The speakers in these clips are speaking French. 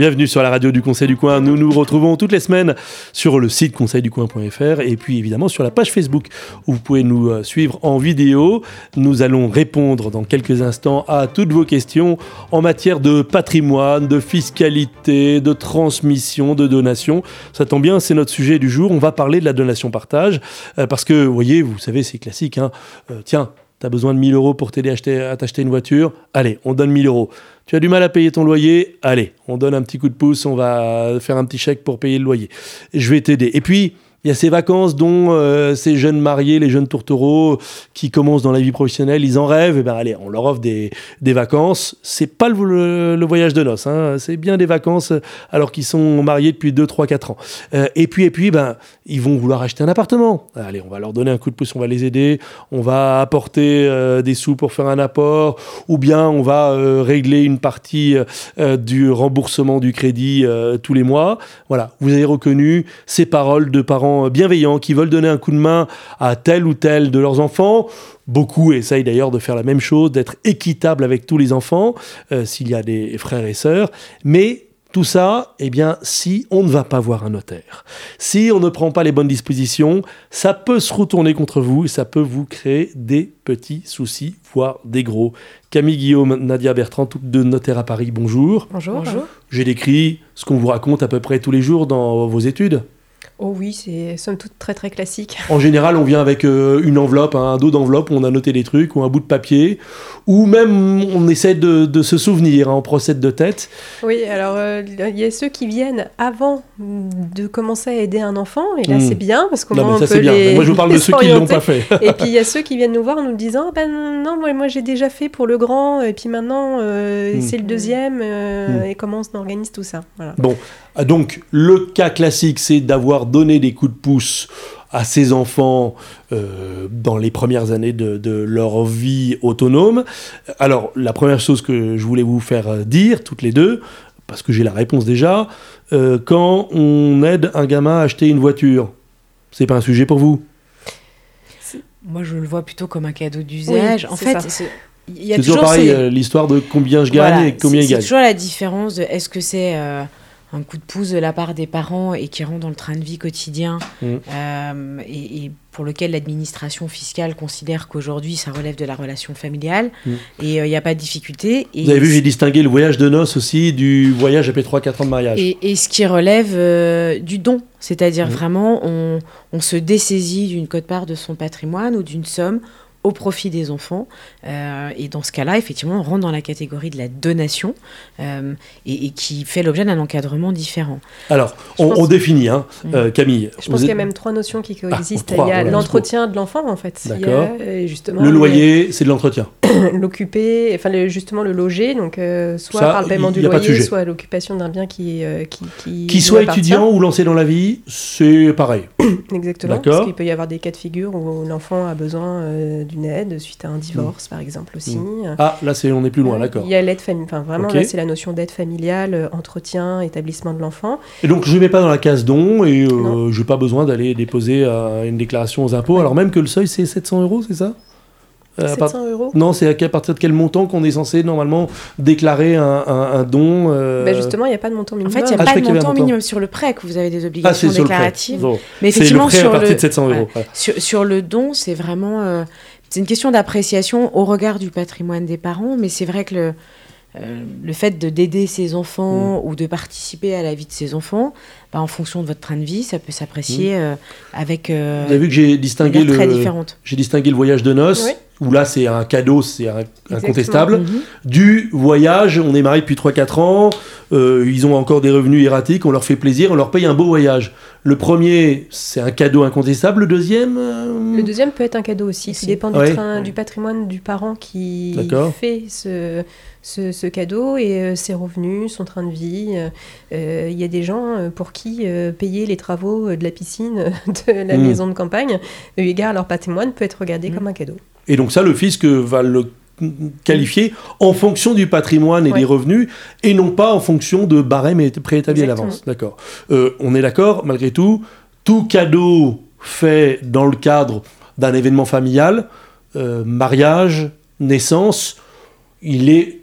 Bienvenue sur la radio du Conseil du Coin. Nous nous retrouvons toutes les semaines sur le site conseilducoin.fr et puis évidemment sur la page Facebook où vous pouvez nous euh, suivre en vidéo. Nous allons répondre dans quelques instants à toutes vos questions en matière de patrimoine, de fiscalité, de transmission, de donation. Ça tombe bien, c'est notre sujet du jour. On va parler de la donation-partage euh, parce que, vous voyez, vous savez, c'est classique. Hein. Euh, tiens, tu besoin de 1000 euros pour t'aider à t'acheter une voiture. Allez, on donne 1000 euros. Tu as du mal à payer ton loyer Allez, on donne un petit coup de pouce, on va faire un petit chèque pour payer le loyer. Je vais t'aider. Et puis, il y a ces vacances dont euh, ces jeunes mariés, les jeunes tourtereaux qui commencent dans la vie professionnelle, ils en rêvent. Et eh ben allez, on leur offre des, des vacances. C'est pas le, voyage de noces, hein. c'est bien des vacances alors qu'ils sont mariés depuis 2, 3, 4 ans. Euh, et puis, et puis, ben, ils vont vouloir acheter un appartement. Allez, on va leur donner un coup de pouce, on va les aider, on va apporter euh, des sous pour faire un apport, ou bien on va régler une partie du remboursement du crédit tous les mois. Voilà, vous avez reconnu ces paroles de parents bienveillants qui veulent donner un coup de main à tel ou tel de leurs enfants. Beaucoup essayent d'ailleurs de faire la même chose, d'être équitable avec tous les enfants, euh, s'il y a des frères et sœurs. Mais tout ça, eh bien, si on ne va pas voir un notaire, si on ne prend pas les bonnes dispositions, ça peut se retourner contre vous et ça peut vous créer des petits soucis, voire des gros. Camille Guillaume, Nadia Bertrand, toutes deux notaires à Paris, bonjour. Bonjour. bonjour. J'ai décrit ce qu'on vous raconte à peu près tous les jours dans vos études. Oh oui, c'est somme toute très très classique. En général, on vient avec euh, une enveloppe, un dos d'enveloppe où on a noté des trucs, ou un bout de papier, ou même on essaie de, se souvenir, hein, on procède de tête. Oui, alors euh, il y a ceux qui viennent avant de commencer à aider un enfant, et là hmm. c'est bien, parce qu'on ça, bien. Moi je vous parle de ceux qui ne l'ont pas fait. et puis il y a ceux qui viennent nous voir en nous disant, ah ben non, moi, moi j'ai déjà fait pour le grand, et puis maintenant euh, hmm. c'est le deuxième, hmm. et comment on organise tout ça. Bon, donc le cas classique, c'est d'avoir donné des coups de pouce à ses enfants euh, dans les premières années de, leur vie autonome. Alors la première chose que je voulais vous faire dire, toutes les deux, parce que j'ai la réponse déjà, euh, quand on aide un gamin à acheter une voiture, c'est pas un sujet pour vous? Moi, je le vois plutôt comme un cadeau d'usage. en fait, il y a toujours, pareil, euh, l'histoire de combien je gagne et combien il gagne. C'est toujours la différence de est-ce que c'est un coup de pouce de la part des parents et qui rentre dans le train de vie quotidien mm. euh, et, pour lequel l'administration fiscale considère qu'aujourd'hui ça relève de la relation familiale mm. et il euh, n'y a pas de difficulté. Et Vous avez vu, j'ai distingué le voyage de noces aussi du voyage après 3-4 ans de mariage. Et, ce qui relève euh, du don, c'est-à-dire mm. vraiment on, on se dessaisit d'une cote-part de son patrimoine ou d'une somme au profit des enfants. Euh, et dans ce cas-là, effectivement, on rentre dans la catégorie de la donation euh, et, qui fait l'objet d'un encadrement différent. Alors, on, définit, hein, mm. euh, Camille. Je pense qu'il y a même trois notions qui coexistent. Ah, il y a l'entretien de l'enfant, en fait. D'accord. Justement, le loyer, c'est de l'entretien. L'occuper, enfin justement le loger, donc soit par le paiement du loyer, soit l'occupation d'un bien qui qui, qui, qui soit étudiant ou lancé dans la vie, c'est pareil. Exactement. Parce qu'il peut y avoir des cas de figure où l'enfant a besoin d'une aide suite à un divorce, par exemple aussi. Mm. Ah, là, c'est on est plus loin, d'accord. Il y a l'aide familiale, enfin vraiment, là, c'est la notion d'aide familiale, euh, entretien, établissement de l'enfant. Et donc, je ne mets pas dans la case don et euh, je n'ai pas besoin d'aller déposer euh, une déclaration aux impôts, alors même que le seuil, c'est 700 euros, c'est ça? 700 euros Non, c'est à partir de quel montant qu'on est censé normalement déclarer un, don ben Justement, il n'y a pas de montant minimum. En fait, il n'y a ah, pas de montant minimum sur le prêt que vous avez des obligations ah, déclaratives. Mais effectivement, le prêt sur, à partir de 700 euros. Sur, sur, le don, c'est vraiment c'est une question d'appréciation au regard du patrimoine des parents, mais c'est vrai que le, euh, le fait d'aider ses enfants mm. ou de participer à la vie de ses enfants, bah, en fonction de votre train de vie, ça peut s'apprécier mm. euh, avec. Euh, Vous avez vu que j'ai distingué le. J'ai distingué le voyage de noces. Où là, c'est un cadeau, c'est incontestable. Mm-hmm. Du voyage, on est marié depuis 3-4 ans, ils ont encore des revenus erratiques, on leur fait plaisir, on leur paye un beau voyage. Le premier, c'est un cadeau incontestable. Le deuxième Le deuxième peut être un cadeau aussi. Ça dépend du, train, du patrimoine du parent qui fait ce, ce, cadeau et euh, ses revenus, son train de vie. Il euh, euh, y a des gens pour qui payer les travaux de la piscine de la hmm. maison de campagne, eu égard à leur patrimoine, peut être regardé hmm. comme un cadeau. Et donc ça, le fisc va le qualifier en fonction du patrimoine et des revenus et non pas en fonction de barèmes préétablis à l'avance. D'accord. on est d'accord, malgré tout, tout cadeau fait dans le cadre d'un événement familial, euh, mariage, naissance, il est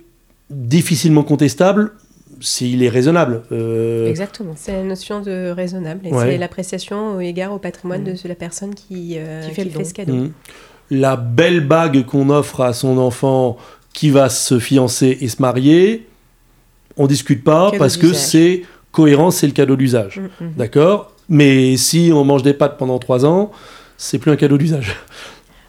difficilement contestable s'il est raisonnable. Euh, Exactement. C'est la notion de raisonnable et c'est l'appréciation au égard au patrimoine de mmh. la personne qui, euh, fait, ce cadeau. Mmh. La belle bague qu'on offre à son enfant qui va se fiancer et se marier, on discute pas parce que c'est cohérent, c'est le cadeau d'usage. Mmh, D'accord? Mais si on mange des pâtes pendant trois ans, c'est plus un cadeau d'usage.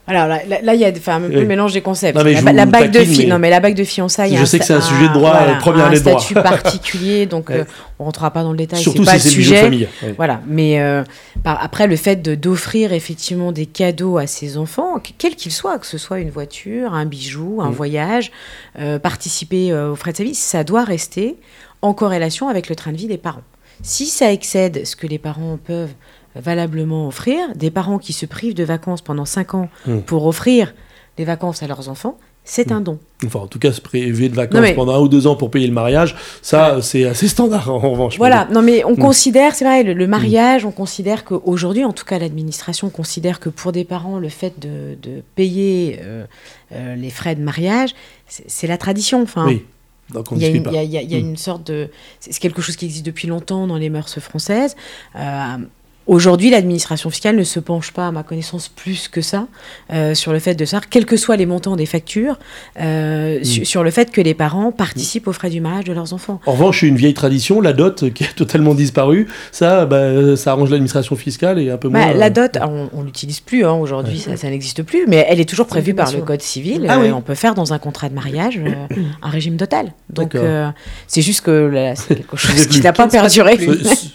Alors là, là, il y a un peu mélange des concepts. la, bague de non, mais la bague de fiançailles. Je sais que c'est un sujet de droit, voilà, première année de droit. Un statut particulier, donc euh, on rentrera pas dans le détail. Surtout pas si c'est le sujet. famille. Voilà, mais euh, après le fait d'offrir effectivement des cadeaux à ses enfants, quels qu'ils soient, que ce soit une voiture, un bijou, un mm. voyage, euh, participer aux frais de sa vie, ça doit rester en corrélation avec le train de vie des parents. Si ça excède ce que les parents peuvent valablement offrir. Des parents qui se privent de vacances pendant 5 ans hmm. pour offrir des vacances à leurs enfants, c'est un hmm. don. Enfin, en tout cas, se priver de vacances pendant un ou deux ans pour payer le mariage, ça, c'est assez standard en revanche. Voilà, non mais on hmm. considère, c'est vrai, le, mariage, on considère qu'aujourd'hui, en tout cas, l'administration considère que pour des parents, le fait de, payer euh, euh, les frais de mariage, c'est la tradition. Enfin, oui. il y, a une, sorte de. C'est quelque chose qui existe depuis longtemps dans les mœurs françaises. Euh, Aujourd'hui, l'administration fiscale ne se penche pas, à ma connaissance, plus que ça euh, sur le fait de ça, quels que soient les montants des factures, euh, mm. sur le fait que les parents participent aux frais du mariage de leurs enfants. En revanche, une vieille tradition, la dot qui a totalement disparu, ça, bah, ça arrange l'administration fiscale et un peu bah, moins. la euh, dot, on, ne l'utilise plus hein, aujourd'hui, ça, n'existe plus, mais elle est toujours prévue par le code civil. Ah on peut faire dans un contrat de mariage un régime total. Donc c'est juste que c'est quelque chose qui n'a pas perduré.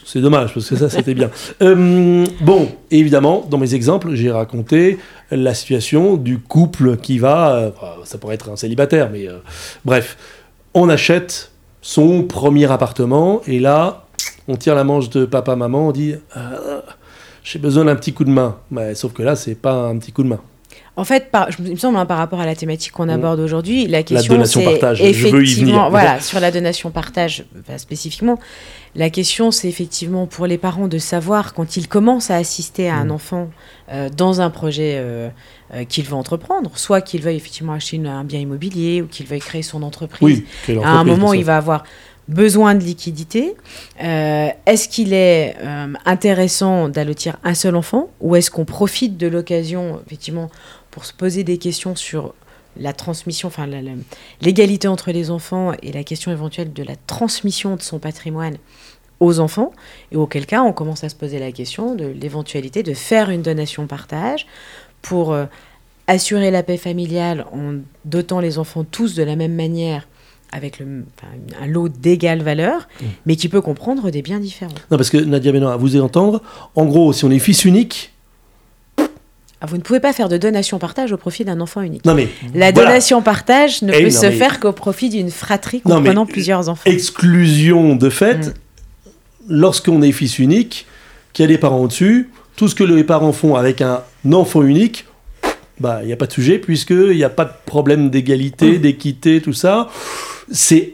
C'est dommage parce que ça, c'était bien. Euh, bon, évidemment, dans mes exemples, j'ai raconté la situation du couple qui va, euh, ça pourrait être un célibataire, mais euh, bref, on achète son premier appartement et là, on tire la manche de papa-maman, on dit j'ai besoin d'un petit coup de main. sauf que là, c'est pas un petit coup de main. En fait, par, il me semble, hein, par rapport à la thématique qu'on mm. aborde aujourd'hui, la question c'est effectivement, voilà, sur la donation partage spécifiquement, la question c'est effectivement pour les parents de savoir quand ils commencent à assister à un mm. enfant euh, dans un projet euh, euh, qu'il veut entreprendre, soit qu'il veuille effectivement acheter un bien immobilier ou qu'il veuille créer son entreprise. Oui, à un moment, il va avoir besoin de liquidité. est-ce qu'il est, intéressant d'allotir un seul enfant ou est-ce qu'on profite de l'occasion, effectivement, pour se poser des questions sur la transmission, enfin l'égalité entre les enfants et la question éventuelle de la transmission de son patrimoine aux enfants, et auquel cas on commence à se poser la question de l'éventualité de faire une donation partage pour euh, assurer la paix familiale en dotant les enfants tous de la même manière avec le, un lot d'égale valeur, mmh. mais qui peut comprendre des biens différents. Non, parce que Nadia Benoît, à vous entendre, en gros, si on est fils unique, vous ne pouvez pas faire de donation-partage au profit d'un enfant unique. Non mais, la donation-partage ne eh peut se faire qu'au profit d'une fratrie comprenant plusieurs enfants. Exclusion de fait, mm. lorsqu'on est fils unique, qu'il y a des parents au-dessus, tout ce que les parents font avec un enfant unique, bah il n'y a pas de sujet puisqu'il n'y a pas de problème d'égalité, mm. d'équité, tout ça. C'est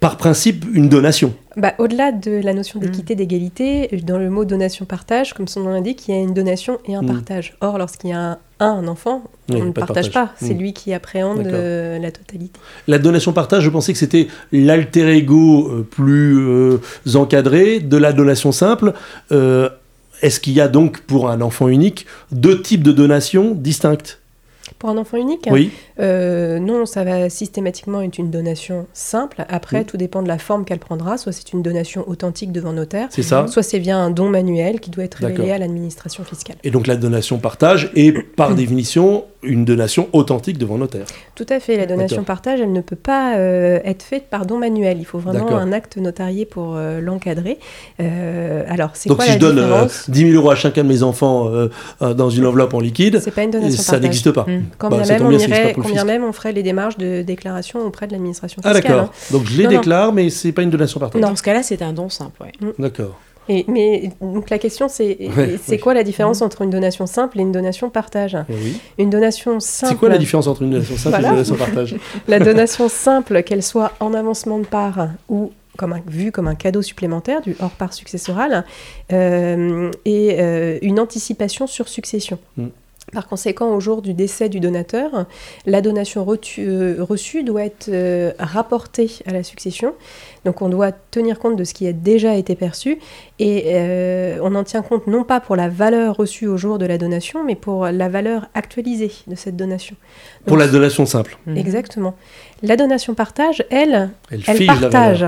par principe une donation. Bah, Au-delà de la notion d'équité, mm. d'égalité, dans le mot donation-partage, comme son nom l'indique, il y a une donation et un mm. partage. Or, lorsqu'il y a un, enfant, on ne partage pas. C'est mm. lui qui appréhende euh, la totalité. La donation-partage, je pensais que c'était l'alter ego euh, plus euh, encadré de la donation simple. Est-ce qu'il y a donc pour un enfant unique deux types de donations distinctes? Pour un enfant unique Oui. Euh, non, ça va systématiquement être une donation simple. Après, tout dépend de la forme qu'elle prendra. Soit c'est une donation authentique devant notaire. C'est ça. Soit c'est via un don manuel qui doit être révélé à l'administration fiscale. Et donc la donation partage est par définition une donation authentique devant notaire. Tout à fait. La donation partage, elle ne peut pas euh, être faite par don manuel. Il faut vraiment un acte notarié pour euh, l'encadrer. alors, c'est quoi si je donne 10 000 euros à chacun de mes enfants dans une enveloppe en liquide, c'est pas une donation ça n'existe pas. Mmh. Quand bah, même, on irait, combien même on ferait les démarches de déclaration auprès de l'administration fiscale. Ah d'accord. Hein. Donc je les déclare, mais c'est pas une donation partage. Dans ce cas-là, c'est un don simple. Ouais. Mm. D'accord. Et, mais donc la question c'est c'est quoi la différence mm. entre une donation simple et une donation partage oui. Une donation simple. C'est quoi la différence entre une donation simple et une donation partage La donation simple, qu'elle soit en avancement de part ou comme un, vu comme un cadeau supplémentaire du hors part successoral euh, et euh, une anticipation sur succession. Mm. Par conséquent, au jour du décès du donateur, la donation euh, reçue doit être euh, rapportée à la succession. Donc on doit tenir compte de ce qui a déjà été perçu et euh, on en tient compte non pas pour la valeur reçue au jour de la donation, mais pour la valeur actualisée de cette donation. pour la donation simple. Exactement. La donation partage, elle, elle, partage.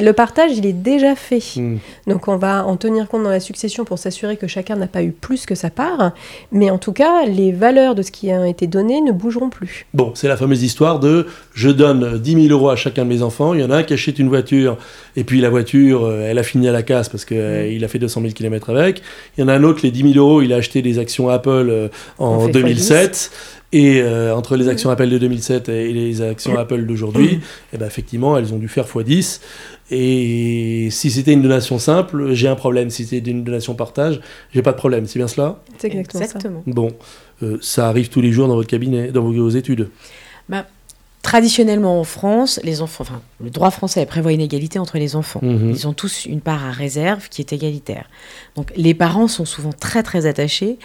Le partage, il est déjà fait. Hmm. Donc on va en tenir compte dans la succession pour s'assurer que chacun n'a pas eu plus que sa part. Mais en tout cas, les valeurs de ce qui a été donné ne bougeront plus. Bon, c'est la fameuse histoire de je donne 10 000 euros à chacun de mes enfants. Il y en a un qui achète une voiture et puis la voiture, euh, elle a fini à la casse parce qu'il euh, hmm. a fait 200 000 km avec. Il y en a un autre, les 10 000 euros, il a acheté des actions Apple euh, en 2007. Et entre les actions Apple de 2007 et les actions Apple d'aujourd'hui, eh ben effectivement, elles ont dû faire x10. Et si c'était une donation simple, j'ai un problème. Si c'était une donation partage, j'ai pas de problème. C'est bien cela? C'est exactement, Bon, euh, ça arrive tous les jours dans votre cabinet, dans vos études bah, Traditionnellement en France, les enfants, enfin, le droit français prévoit une égalité entre les enfants. Mhm. Ils ont tous une part à réserve qui est égalitaire. Donc les parents sont souvent très très attachés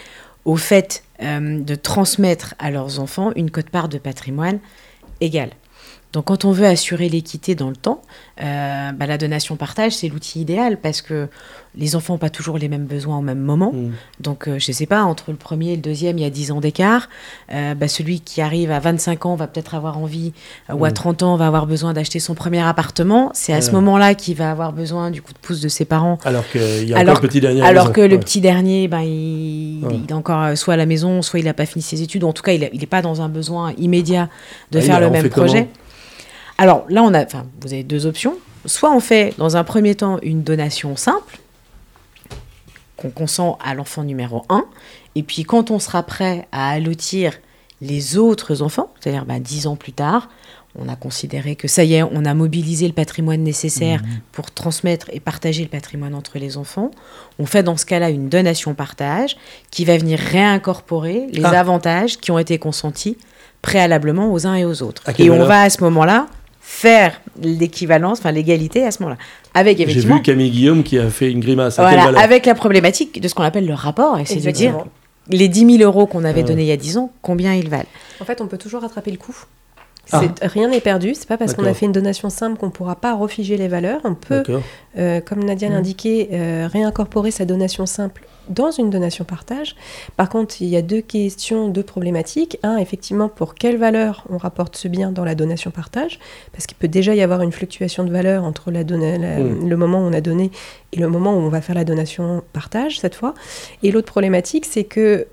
au fait euh, de transmettre à leurs enfants une cote-part de patrimoine égale. Donc quand on veut assurer l'équité dans le temps, euh, bah, la donation partage, c'est l'outil idéal parce que les enfants n'ont pas toujours les mêmes besoins au même moment. Mm. Donc euh, je ne sais pas, entre le premier et le deuxième, il y a 10 ans d'écart. Euh, bah, celui qui arrive à 25 ans va peut-être avoir envie, ou à 30 mm. ans va avoir besoin d'acheter son premier appartement. C'est à ce moment-là qu'il va avoir besoin du coup de pouce de ses parents. Alors qu'il y a alors, le petit dernier. Alors que le petit dernier, ben, il, est encore soit à la maison, soit il n'a pas fini ses études. En tout cas, il n'est pas dans un besoin immédiat de ah faire le même projet. Alors là, on a, vous avez deux options. Soit on fait dans un premier temps une donation simple, qu'on consent à l'enfant numéro 1, et puis quand on sera prêt à allotir les autres enfants, c'est-à-dire bah, dix ans plus tard, on a considéré que ça y est, on a mobilisé le patrimoine nécessaire mmh. pour transmettre et partager le patrimoine entre les enfants. On fait dans ce cas-là une donation-partage qui va venir réincorporer les ah. avantages qui ont été consentis préalablement aux uns et aux autres. Et on va à ce moment-là faire l'équivalence, enfin l'égalité à ce moment-là. Avec J'ai vu Camille Guillaume qui a fait une grimace. avec la problématique de ce qu'on appelle le rapport, et c'est de dire les 10 000 euros qu'on avait donnés il y a 10 ans, combien ils valent? En fait, on peut toujours rattraper le coût. Ah. Rien n'est perdu. C'est pas parce qu'on a fait une donation simple qu'on pourra pas refiger les valeurs. On peut, euh, comme Nadia mmh. l'indiquait, euh, réincorporer sa donation simple dans une donation partage. Par contre, il y a deux questions, deux problématiques. Un, effectivement, pour quelle valeur on rapporte ce bien dans la donation partage? Parce qu'il peut déjà y avoir une fluctuation de valeur entre la, mmh. le moment où on a donné et le moment où on va faire la donation partage, cette fois. Et l'autre problématique, c'est que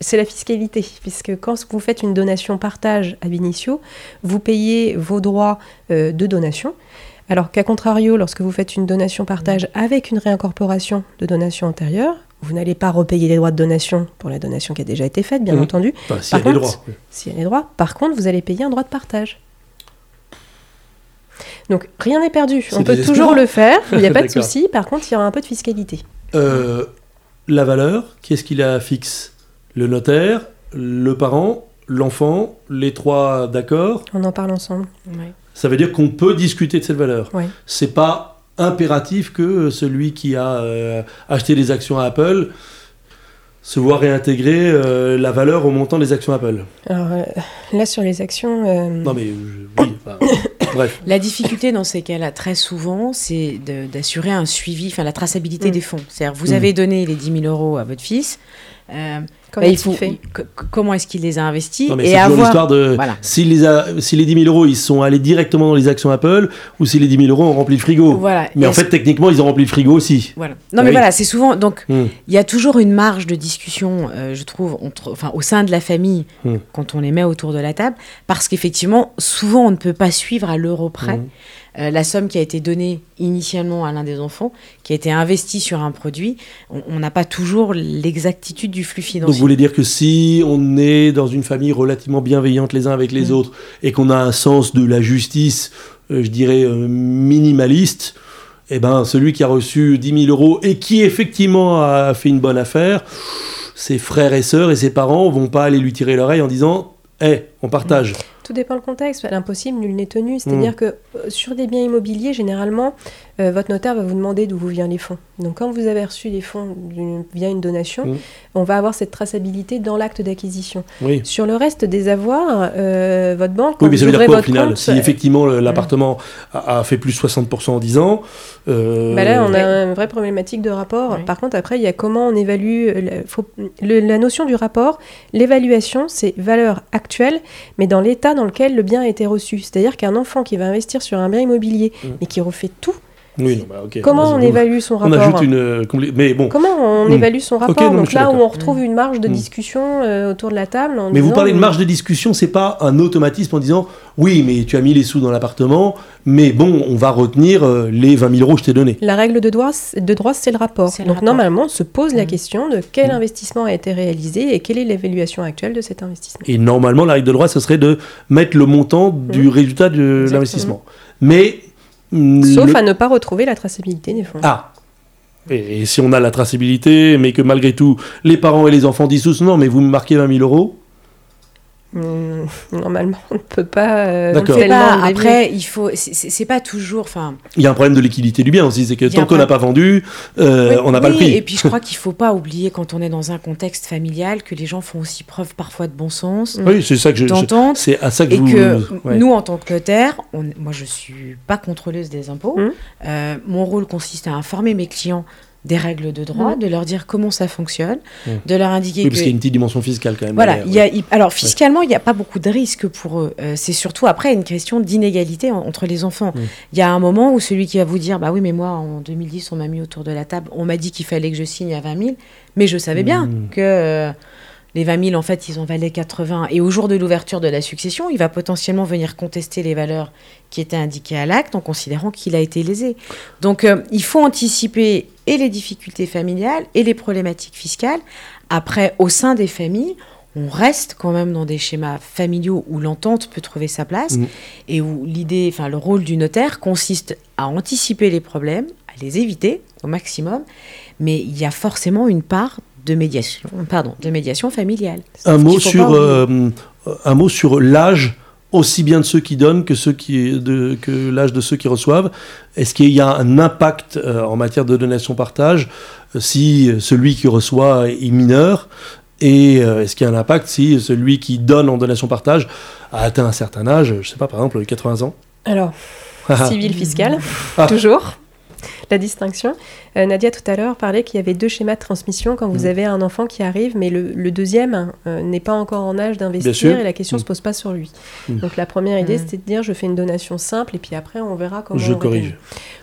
c'est la fiscalité, puisque quand vous faites une donation partage à Binicio, vous payez vos droits euh, de donation, alors qu'à contrario, lorsque vous faites une donation partage avec une réincorporation de donation antérieure, vous n'allez pas repayer les droits de donation pour la donation qui a déjà été faite, bien mmh. entendu. s'il y a des droits. S'il y a des droits. Par contre, vous allez payer un droit de partage. Donc rien n'est perdu. On peut toujours le faire, il n'y a pas de souci. Par contre, il y aura un peu de fiscalité. Euh, la valeur, qu'est-ce qu'il a fixe? Le notaire, le parent, l'enfant, les trois d'accord. On en parle ensemble. Ça veut dire qu'on peut discuter de cette valeur. C'est pas impératif que celui qui a euh, acheté des actions à Apple se voit réintégrer euh, la valeur au montant des actions Apple. Alors euh, là sur les actions. Non mais oui. bref. La difficulté dans ces cas-là, très souvent, c'est d'assurer un suivi, enfin la traçabilité mm. des fonds. C'est-à-dire, vous mm. avez donné les 10 000 euros à votre fils. Comment, bah, fait comment est-ce qu'il les a investis non, mais et avoir... l'histoire de si, les si les 10 000 euros ils sont allés directement dans les actions Apple ou si les 10 000 euros ont rempli le frigo. Voilà. Mais en fait, techniquement, ils ont rempli le frigo aussi. Voilà. Non, mais voilà, c'est souvent. Donc, hmm. il y a toujours une marge de discussion, euh, je trouve, entre, enfin, au sein de la famille hmm. quand on les met autour de la table, parce qu'effectivement, souvent, on ne peut pas suivre à l'euro près. Hmm. Euh, la somme qui a été donnée initialement à l'un des enfants, qui a été investie sur un produit, on n'a pas toujours l'exactitude du flux financier. Donc vous voulez dire que si on est dans une famille relativement bienveillante les uns avec les mm. autres et qu'on a un sens de la justice, euh, je dirais euh, minimaliste, eh ben, celui qui a reçu 10 000 euros et qui effectivement a fait une bonne affaire, ses frères et sœurs et ses parents vont pas aller lui tirer l'oreille en disant Eh, on partage. Tout dépend le contexte. L'impossible, nul n'est tenu. C'est-à-dire mm. que euh, sur des biens immobiliers, généralement, euh, votre notaire va vous demander d'où vous viennent les fonds. Donc quand vous avez reçu les fonds via une donation, mmh. on va avoir cette traçabilité dans l'acte d'acquisition. Sur le reste des avoirs, euh, votre banque, oui, mais ça veut dire quoi au final Si effectivement l'appartement a, fait plus 60% en 10 ans... Euh, bah là, on a une vraie problématique de rapport. Par contre, après, il y a comment on évalue... la notion du rapport, l'évaluation, c'est valeur actuelle, mais dans l'état dans lequel le bien a été reçu. C'est-à-dire qu'un enfant qui va investir sur un bien immobilier, mmh. mais qui refait tout, oui, bah, Comment on évalue son rapport On ajoute une. Euh, mais bon. Comment on hmm. évalue son rapport Donc là où on retrouve une marge de hmm. discussion euh, autour de la table. mais vous parlez de marge de discussion, c'est pas un automatisme en disant oui, mais tu as mis les sous dans l'appartement, mais bon, on va retenir euh, les 20 000 euros que je t'ai donnés. La règle de droit, de droit c'est le rapport. Donc normalement, on se pose la hmm. question de quel investissement a été réalisé et quelle est l'évaluation actuelle de cet investissement. Et normalement, la règle de droit, ce serait de mettre le montant du résultat de l'investissement. Mais Sauf à ne pas retrouver la traçabilité des fonds. Ah et, si on a la traçabilité, mais que malgré tout, les parents et les enfants disent tous non, mais vous me marquez 20 000 euros normalement, on ne peut pas. Euh, D'accord. Après, il faut. C'est pas toujours. Enfin. Il y a un problème de liquidité du bien aussi, c'est que tant qu'on n'a pas vendu, euh, on n'a pas le prix. Et puis je crois qu'il ne faut pas oublier quand on est dans un contexte familial que les gens font aussi preuve parfois de bon sens. Oui, c'est ça que je. C'est à ça que et que nous, en tant que notaire, moi je suis pas contrôleuse des impôts. Hum. Euh, mon rôle consiste à informer mes clients des règles de droit, mm. de leur dire comment ça fonctionne, mm. de leur indiquer oui, parce qu'il y a une petite dimension fiscale quand même. Voilà, il y a, alors fiscalement, il n'y a pas beaucoup de risques pour eux. Euh, c'est surtout après une question d'inégalité entre les enfants. Mm. Il y a un moment où celui qui va vous dire, bah oui, mais moi en 2010, on m'a mis autour de la table, on m'a dit qu'il fallait que je signe à 20 000, mais je savais bien que... Euh, les 20 000, en fait, ils en valaient 80. Et au jour de l'ouverture de la succession, il va potentiellement venir contester les valeurs qui étaient indiquées à l'acte en considérant qu'il a été lésé. Donc, euh, il faut anticiper et les difficultés familiales et les problématiques fiscales. Après, au sein des familles, on reste quand même dans des schémas familiaux où l'entente peut trouver sa place mmh. et où l'idée, enfin le rôle du notaire consiste à anticiper les problèmes, à les éviter au maximum, mais il y a forcément une part de médiation, pardon, de médiation familiale. Un mot, sur, euh, un mot sur l'âge aussi bien de ceux qui donnent que, ceux qui, de, que l'âge de ceux qui reçoivent. Est-ce qu'il y a un impact euh, en matière de donation-partage euh, si celui qui reçoit est mineur? Et est-ce qu'il y a un impact si celui qui donne en donation-partage a atteint un certain âge, je ne sais pas, par exemple 80 ans? Alors, civil fiscal, ah. toujours la distinction. Euh, Nadia tout à l'heure parlait qu'il y avait deux schémas de transmission quand vous mm. avez un enfant qui arrive, mais le, deuxième euh, n'est pas encore en âge d'investir et la question ne se mm. pose pas sur lui. Mm. Donc la première idée, c'était de dire je fais une donation simple et puis après on verra comment je corrige.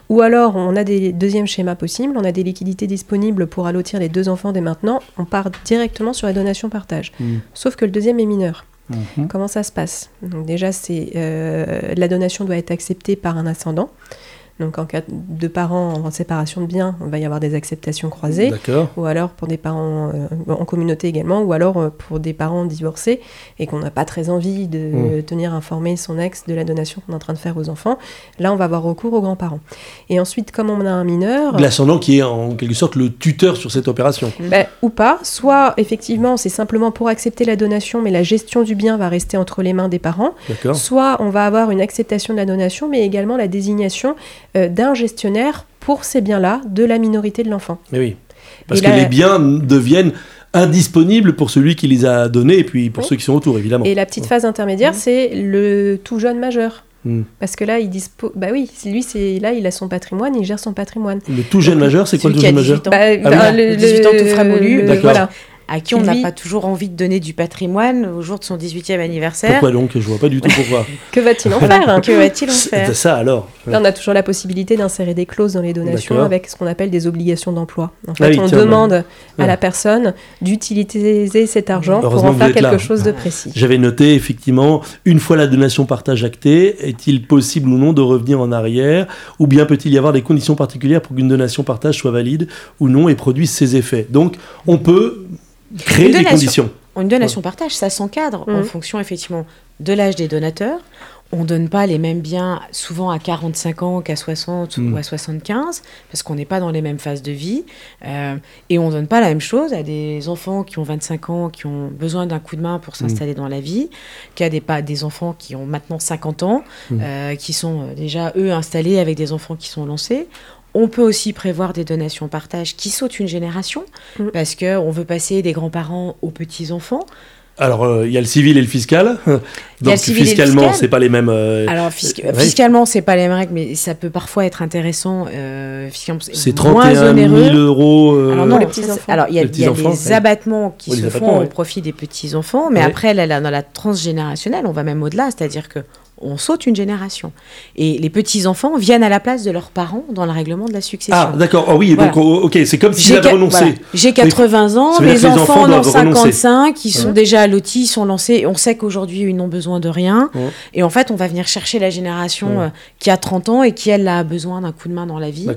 Ou alors on a des deuxièmes schémas possibles, on a des liquidités disponibles pour allotir les deux enfants dès maintenant, on part directement sur la donation partage. Sauf que le deuxième est mineur. Mm-hmm. Comment ça se passe? Donc déjà, c'est euh, la donation doit être acceptée par un ascendant. Donc en cas de parents en séparation de biens, il va y avoir des acceptations croisées. Ou alors pour des parents euh, en communauté également, ou alors euh, pour des parents divorcés et qu'on n'a pas très envie de mmh. tenir informé son ex de la donation qu'on est en train de faire aux enfants. Là, on va avoir recours aux grands-parents. Et ensuite, comme on a un mineur... L'ascendant qui est en quelque sorte le tuteur sur cette opération. Ben, ou pas. Soit effectivement, c'est simplement pour accepter la donation, mais la gestion du bien va rester entre les mains des parents. Soit on va avoir une acceptation de la donation, mais également la désignation euh, d'un gestionnaire pour ces biens-là de la minorité de l'enfant. Mais oui, parce que les biens deviennent indisponibles pour celui qui les a donnés et puis pour ceux qui sont autour, évidemment. Et la petite phase intermédiaire, c'est le tout jeune majeur. Hmm. Parce que là, il dispose. Bah oui, lui, c'est là, il a son patrimoine, il gère son patrimoine. Le tout jeune majeur, c'est quoi le tout jeune majeur bah, ah bah, le, 18 ans tout frais moulu. Voilà à qui on n'a pas toujours envie de donner du patrimoine au jour de son 18e anniversaire. Pourquoi donc? Je vois pas du tout pourquoi. que va-t-il en faire? Que va-t-il en faire? C'est ça alors. on a toujours la possibilité d'insérer des clauses dans les donations avec ce qu'on appelle des obligations d'emploi. En fait, ah on demande à la personne d'utiliser cet argent pour en faire quelque chose de précis. J'avais noté effectivement, une fois la donation partage actée, est-il possible ou non de revenir en arrière? Ou bien peut-il y avoir des conditions particulières pour qu'une donation partage soit valide ou non et produise ses effets? Donc on peut créer des conditions. Une donation partage, ça s'encadre en mmh. fonction effectivement de l'âge des donateurs. on donne pas les mêmes biens souvent à 45 ans qu'à 60 ou mm. à 75, parce qu'on n'est pas dans les mêmes phases de vie. Euh, et on donne pas la même chose à des enfants qui ont 25 ans, qui ont besoin d'un coup de main pour s'installer mm. dans la vie, qu'à des, pas, des enfants qui ont maintenant 50 ans, mm. euh, qui sont euh, déjà, eux, installés avec des enfants qui sont lancés. On peut aussi prévoir des donations partage qui sautent une génération, parce qu'on veut passer des grands-parents aux petits-enfants. Alors, euh, il y a le civil et le fiscal. Donc, fiscalement, c'est pas les mêmes. Euh, Alors, fiscalement, c'est pas les mêmes règles, mais ça peut parfois être intéressant. Euh, c'est 31 000 euros. Alors, non, les petits enfants. Alors, il y a, des abattements qui se font au profit des petits enfants, mais après, là, dans la transgénérationnelle, on va même au-delà, c'est-à-dire que on saute une génération. Et les petits-enfants viennent à la place de leurs parents dans le règlement de la succession. Ah, d'accord. Oh, oui, donc, oh, ok, c'est comme si avaient renoncé. J'ai 80 ans, mes enfants, en ont 55, ils sont déjà lotis, ils sont lancés. On sait qu'aujourd'hui, ils n'ont besoin de rien. Et en fait, on va venir chercher la génération euh, qui a 30 ans et qui, elle, a besoin d'un coup de main dans la vie.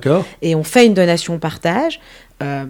Et on fait une donation partage. Euh,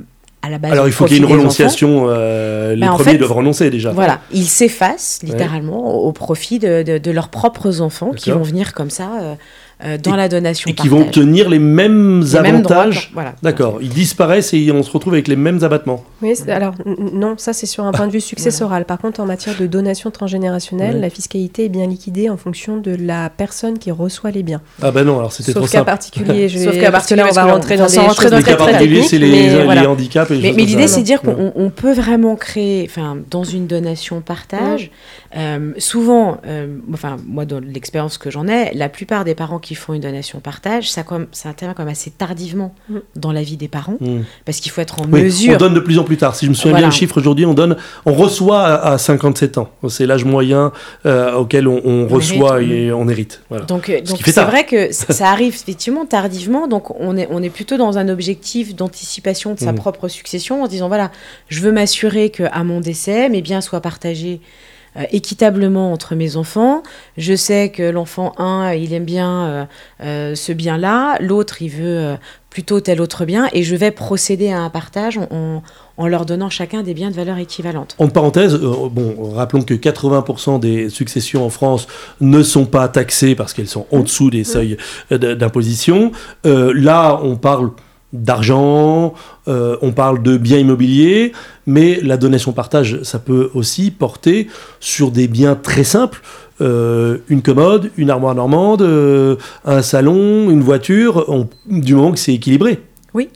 alors il faut qu'il y ait une renonciation, euh, les bah, premiers doivent renoncer déjà. Voilà, ils s'effacent littéralement au profit de, leurs propres enfants qui vont venir comme ça euh, euh, dans la donation. Et qui vont tenir les mêmes avantages. voilà. D'accord. Ils disparaissent et on se retrouve avec les mêmes abattements. Oui, alors non, ça c'est sur un point de vue successoral. Par contre, en matière de donation transgénérationnelle, la fiscalité est bien liquidée en fonction de la personne qui reçoit les biens. Ah ben non, alors c'était trop simple. Particulier, je Sauf qu'à particulier, on va rentrer dans des choses dans très particulier, c'est les, les, handicaps. mais, mais l'idée, c'est de dire qu'on peut vraiment créer, enfin, dans une donation partage, euh, souvent, euh, enfin, moi, dans l'expérience que j'en ai, la plupart des parents qui font une donation partage, ça, comme, ça intervient quand même assez tardivement mm. dans la vie des parents, mm. parce qu'il faut être en mesure. On donne de plus en plus tard. Si je me souviens bien le chiffre aujourd'hui, on donne, on reçoit à, 57 ans. C'est l'âge moyen euh, auquel on, reçoit et on hérite. Donc, donc c'est vrai que ça arrive effectivement tardivement. Donc, on est, on est plutôt dans un objectif d'anticipation de sa mm. propre succession en se disant voilà, je veux m'assurer que à mon décès, mes biens soient partagés euh, équitablement entre mes enfants. Je sais que l'enfant 1, il aime bien euh, euh, ce bien-là, l'autre, il veut plutôt tel autre bien, et je vais procéder à un partage en, leur donnant chacun des biens de valeur équivalente. En parenthèse, bon, rappelons que 80% des successions en France ne sont pas taxées parce qu'elles sont en mmh. dessous des mmh. seuils d'imposition. là, on parle d'argent, euh, on parle de biens immobiliers, mais la donation partage, ça peut aussi porter sur des biens très simples. Euh, une commode, une armoire normande, euh, un salon, une voiture, du moment que c'est équilibré. Oui.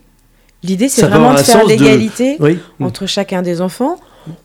L'idée, c'est vraiment de faire l'égalité entre chacun des enfants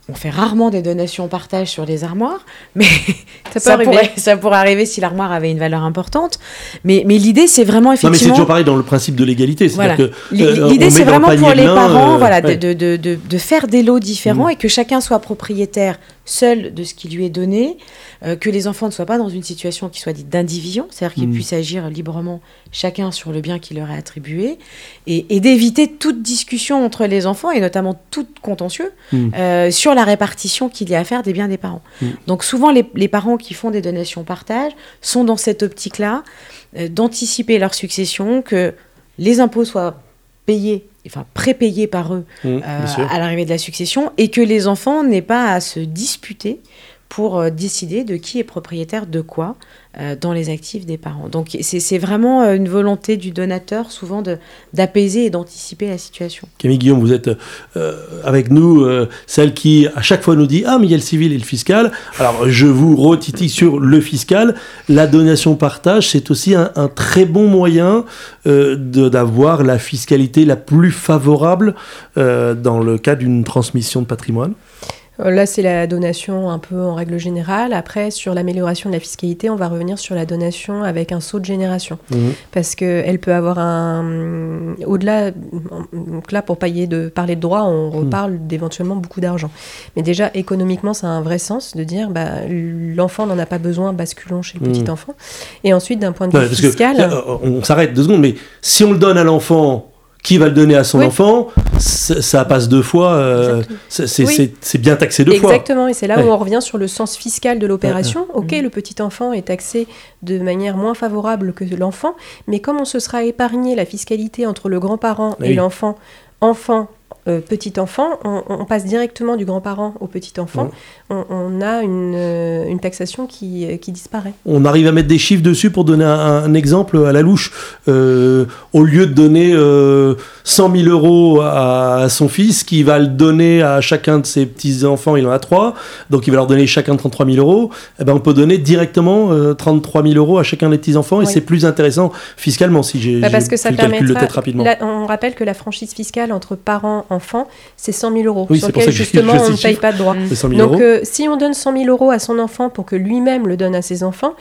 on fait rarement des donations partage sur les armoires, mais ça, pourrait, ça, pourrait, arriver si l'armoire avait une valeur importante. Mais, mais l'idée, c'est vraiment effectivement. Non, mais c'est toujours pareil dans le principe de l'égalité. Euh, l'idée, c'est vraiment pour les parents, euh, voilà, de, de, de, faire des lots différents mm. et que chacun soit propriétaire seul de ce qui lui est donné, euh, que les enfants ne soient pas dans une situation qui soit dite d'indivision, c'est-à-dire qu'ils mm. puissent agir librement chacun sur le bien qui leur est attribué, et, d'éviter toute discussion entre les enfants, et notamment tout contentieux, mm. sur la répartition qu'il y a à faire des biens des parents. Mm. Donc souvent, les, parents qui font des donations partage sont dans cette optique-là euh, d'anticiper leur succession, que les impôts soient payés, enfin prépayés par eux mm, euh, à l'arrivée de la succession, et que les enfants n'aient pas à se disputer pour euh, décider de qui est propriétaire de quoi euh, dans les actifs des parents. Donc c'est vraiment euh, une volonté du donateur souvent d'apaiser et d'anticiper la situation. Camille Guillaume, vous êtes avec nous, celle qui à chaque fois nous dit Ah mais il y a le civil et le fiscal. Alors je vous retitille sur le fiscal. La donation partage, c'est aussi un, un, très bon moyen d'avoir la fiscalité la plus favorable dans le cas d'une transmission de patrimoine. Euh, là, c'est la donation un peu en règle générale. Après, sur l'amélioration de la fiscalité, on va revenir sur la donation avec un saut de génération. Mhm. Parce qu'elle peut avoir un. Au-delà. Donc là, pour payer de, parler de droit, on mhm. reparle d'éventuellement beaucoup d'argent. Mais déjà, économiquement, ça a un vrai sens de dire bah, l'enfant n'en a pas besoin, basculons chez le mhm. petit enfant. Et ensuite, d'un point de vue fiscal. On s'arrête deux secondes, mais si on le donne à l'enfant qui va le donner à son enfant, ça passe deux fois, euh, c'est bien taxé deux fois. Exactement, et c'est là où on revient sur le sens fiscal de l'opération. Ok, mm. le petit enfant est taxé de manière moins favorable que l'enfant, mais comme on se sera épargné la fiscalité entre le grand-parent et l'enfant, enfant euh, petit enfant, on, passe directement du grand-parent au petit enfant, on, a une, euh, une taxation qui, qui, disparaît. On arrive à mettre des chiffres dessus pour donner un, exemple à la louche. au lieu de donner 100 000 euros à, son fils, qui va le donner à chacun de ses petits-enfants, il en a trois, donc il va leur donner chacun 33 000 euros, eh ben on peut donner directement 33 000 euros à chacun des petits-enfants et c'est plus intéressant fiscalement si j'ai bah parce que ça le calcul de tête rapidement. on rappelle que la franchise fiscale entre parents-enfants, c'est 100 000 euros, oui, sur lequel justement on ne paye pas de droits. Donc euh, si on donne 100 000 euros à son enfant pour que lui-même le donne à ses enfants,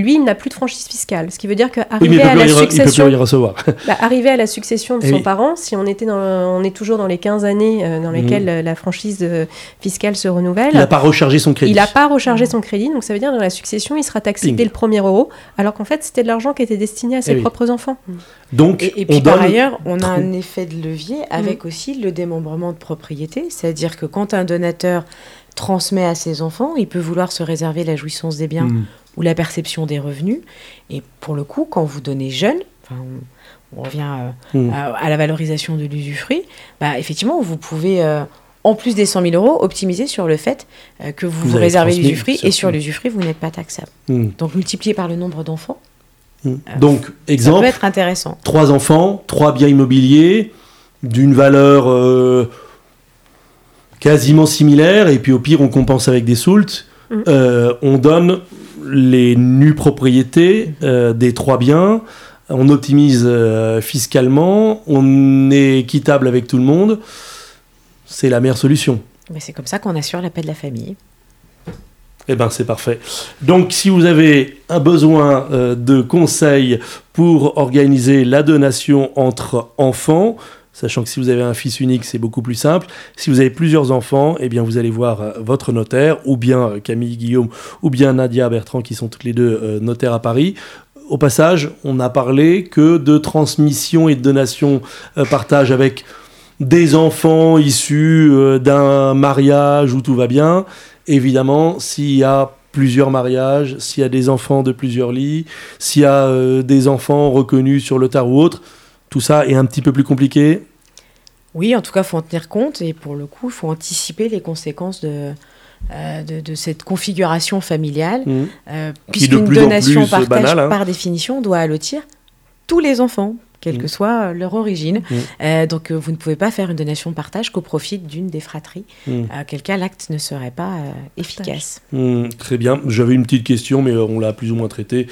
lui, il n'a plus de franchise fiscale. Ce qui veut dire qu'arriver à la succession, bah, arriver à la succession de son parent, si on était dans, on est toujours dans les 15 années euh, dans mmh. lesquelles euh, la franchise euh, fiscale se renouvelle. Il n'a pas rechargé son crédit. Il n'a pas rechargé son crédit, donc ça veut dire dans la succession, il sera taxé dès le premier euro, alors qu'en fait, c'était de l'argent qui était destiné à ses eh propres enfants. Mmh. Donc, et, puis par ailleurs, on a un effet de levier avec mmh. aussi le démembrement de propriété, c'est-à-dire que quand un donateur transmet à ses enfants, il peut vouloir se réserver la jouissance des biens ou la perception des revenus. Et pour le coup, quand vous donnez jeune, on, revient euh, hmm. à, la valorisation de l'usufruit, bah, effectivement, vous pouvez, euh, en plus des 100 000 euros, optimiser sur le fait euh, que vous vous, réservez l'usufruit et sur l'usufruit, vous n'êtes pas taxable. Hmm. Donc, multiplié par le nombre d'enfants. Donc, exemple. Ça peut être intéressant. Trois enfants, trois biens immobiliers d'une valeur quasiment similaire, et puis au pire, on compense avec des soultes. on donne les nues propriétés euh, des trois biens, on optimise euh, fiscalement, on est équitable avec tout le monde. C'est la meilleure solution. Mais c'est comme ça qu'on assure la paix de la famille. Eh bien, c'est parfait. Donc, si vous avez un besoin euh, de conseils pour organiser la donation entre enfants, sachant que si vous avez un fils unique, c'est beaucoup plus simple. Si vous avez plusieurs enfants, eh bien vous allez voir euh, votre notaire, ou bien euh, Camille Guillaume, ou bien Nadia Bertrand, qui sont toutes les deux euh, notaires à Paris. Au passage, on n'a parlé que de transmission et de donation partage avec des enfants issus d'un mariage où tout va bien. Évidemment, s'il y a plusieurs mariages, s'il y a des enfants de plusieurs lits, s'il y a des enfants reconnus sur le tard ou autre, tout ça est un petit peu plus compliqué Oui, en tout cas, il faut en tenir compte et pour le coup, il faut anticiper les conséquences de, euh, de, cette configuration familiale, mmh. euh, puisqu'une donation partage, hein. par définition, doit allotir tous les enfants, quelle que mm. soit euh, leur origine. Mm. Euh, donc euh, vous ne pouvez pas faire une donation partage qu'au profit d'une des fratries, mm. à quel cas l'acte ne serait pas efficace. très bien. J'avais une petite question, mais on l'a plus ou moins traité.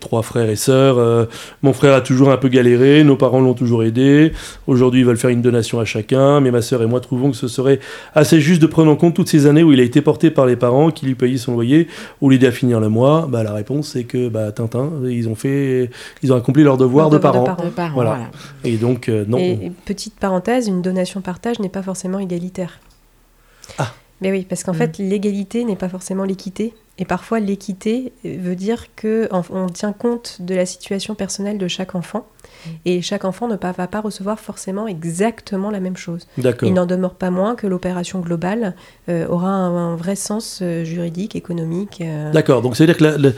trois frères et sœurs. mon frère a toujours un peu galéré, nos parents l'ont toujours aidé. Aujourd'hui, ils veulent faire une donation à chacun, mais ma sœur et moi trouvons que ce serait assez juste de prendre en compte toutes ces années où il a été porté par les parents qui lui payaient son loyer ou l'aider à finir le mois. Bah, la réponse, c'est que bah, Tintin, ils ont fait, ils ont accompli leur devoir, de, parents voilà. Et donc, euh, non. Et, petite parenthèse, une donation partage n'est pas forcément égalitaire. Ah. Mais oui, parce qu'en mm. fait, l'égalité n'est pas forcément l'équité. Et parfois, l'équité veut dire qu'on tient compte de la situation personnelle de chaque enfant. Et chaque enfant ne va pas recevoir forcément exactement la même chose. Il n'en demeure pas moins que l'opération globale euh, aura un, vrai sens euh, juridique, économique. Euh. D'accord, donc c'est-à-dire que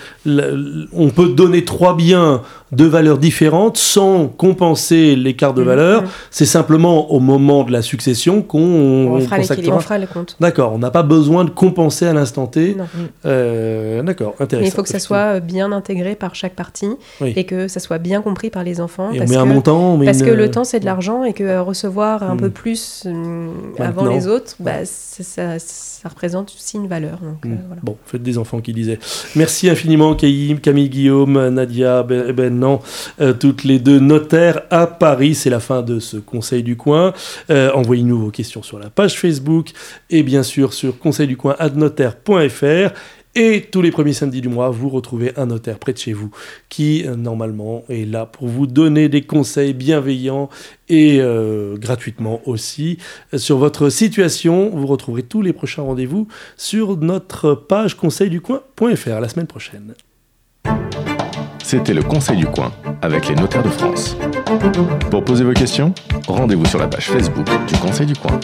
on peut donner trois biens de valeurs différentes sans compenser l'écart de mmh, valeur. Mmh. C'est simplement au moment de la succession qu'on fera, on fera le compte. D'accord, on n'a pas besoin de compenser à l'instant T. D'accord, intéressant. Mais il faut que ça soit bien intégré par chaque partie et que ça soit bien compris par les enfants parce on met que, un montant. parce que le temps, c'est de l'argent et que euh, recevoir un hmm. peu plus euh, avant les autres, bah, ça, ça, représente aussi une valeur. Donc, hmm. euh, voilà. Bon, faites des enfants qui disaient. Merci infiniment, Camille, Camille Guillaume, Nadia Ben, ben non, toutes les deux notaires à Paris. C'est la fin de ce Conseil du Coin. Envoyez-nous vos questions sur la page Facebook et bien sûr sur conseilducoin.adnotaire.fr. Et tous les premiers samedis du mois, vous retrouvez un notaire près de chez vous qui, euh, normalement, est là pour vous donner des conseils bienveillants et euh, gratuitement aussi sur votre situation. Vous retrouverez tous les prochains rendez-vous sur notre page conseilducoin.fr la semaine prochaine. C'était le Conseil du Coin avec les notaires de France. Pour poser vos questions, rendez-vous sur la page Facebook du Conseil du Coin.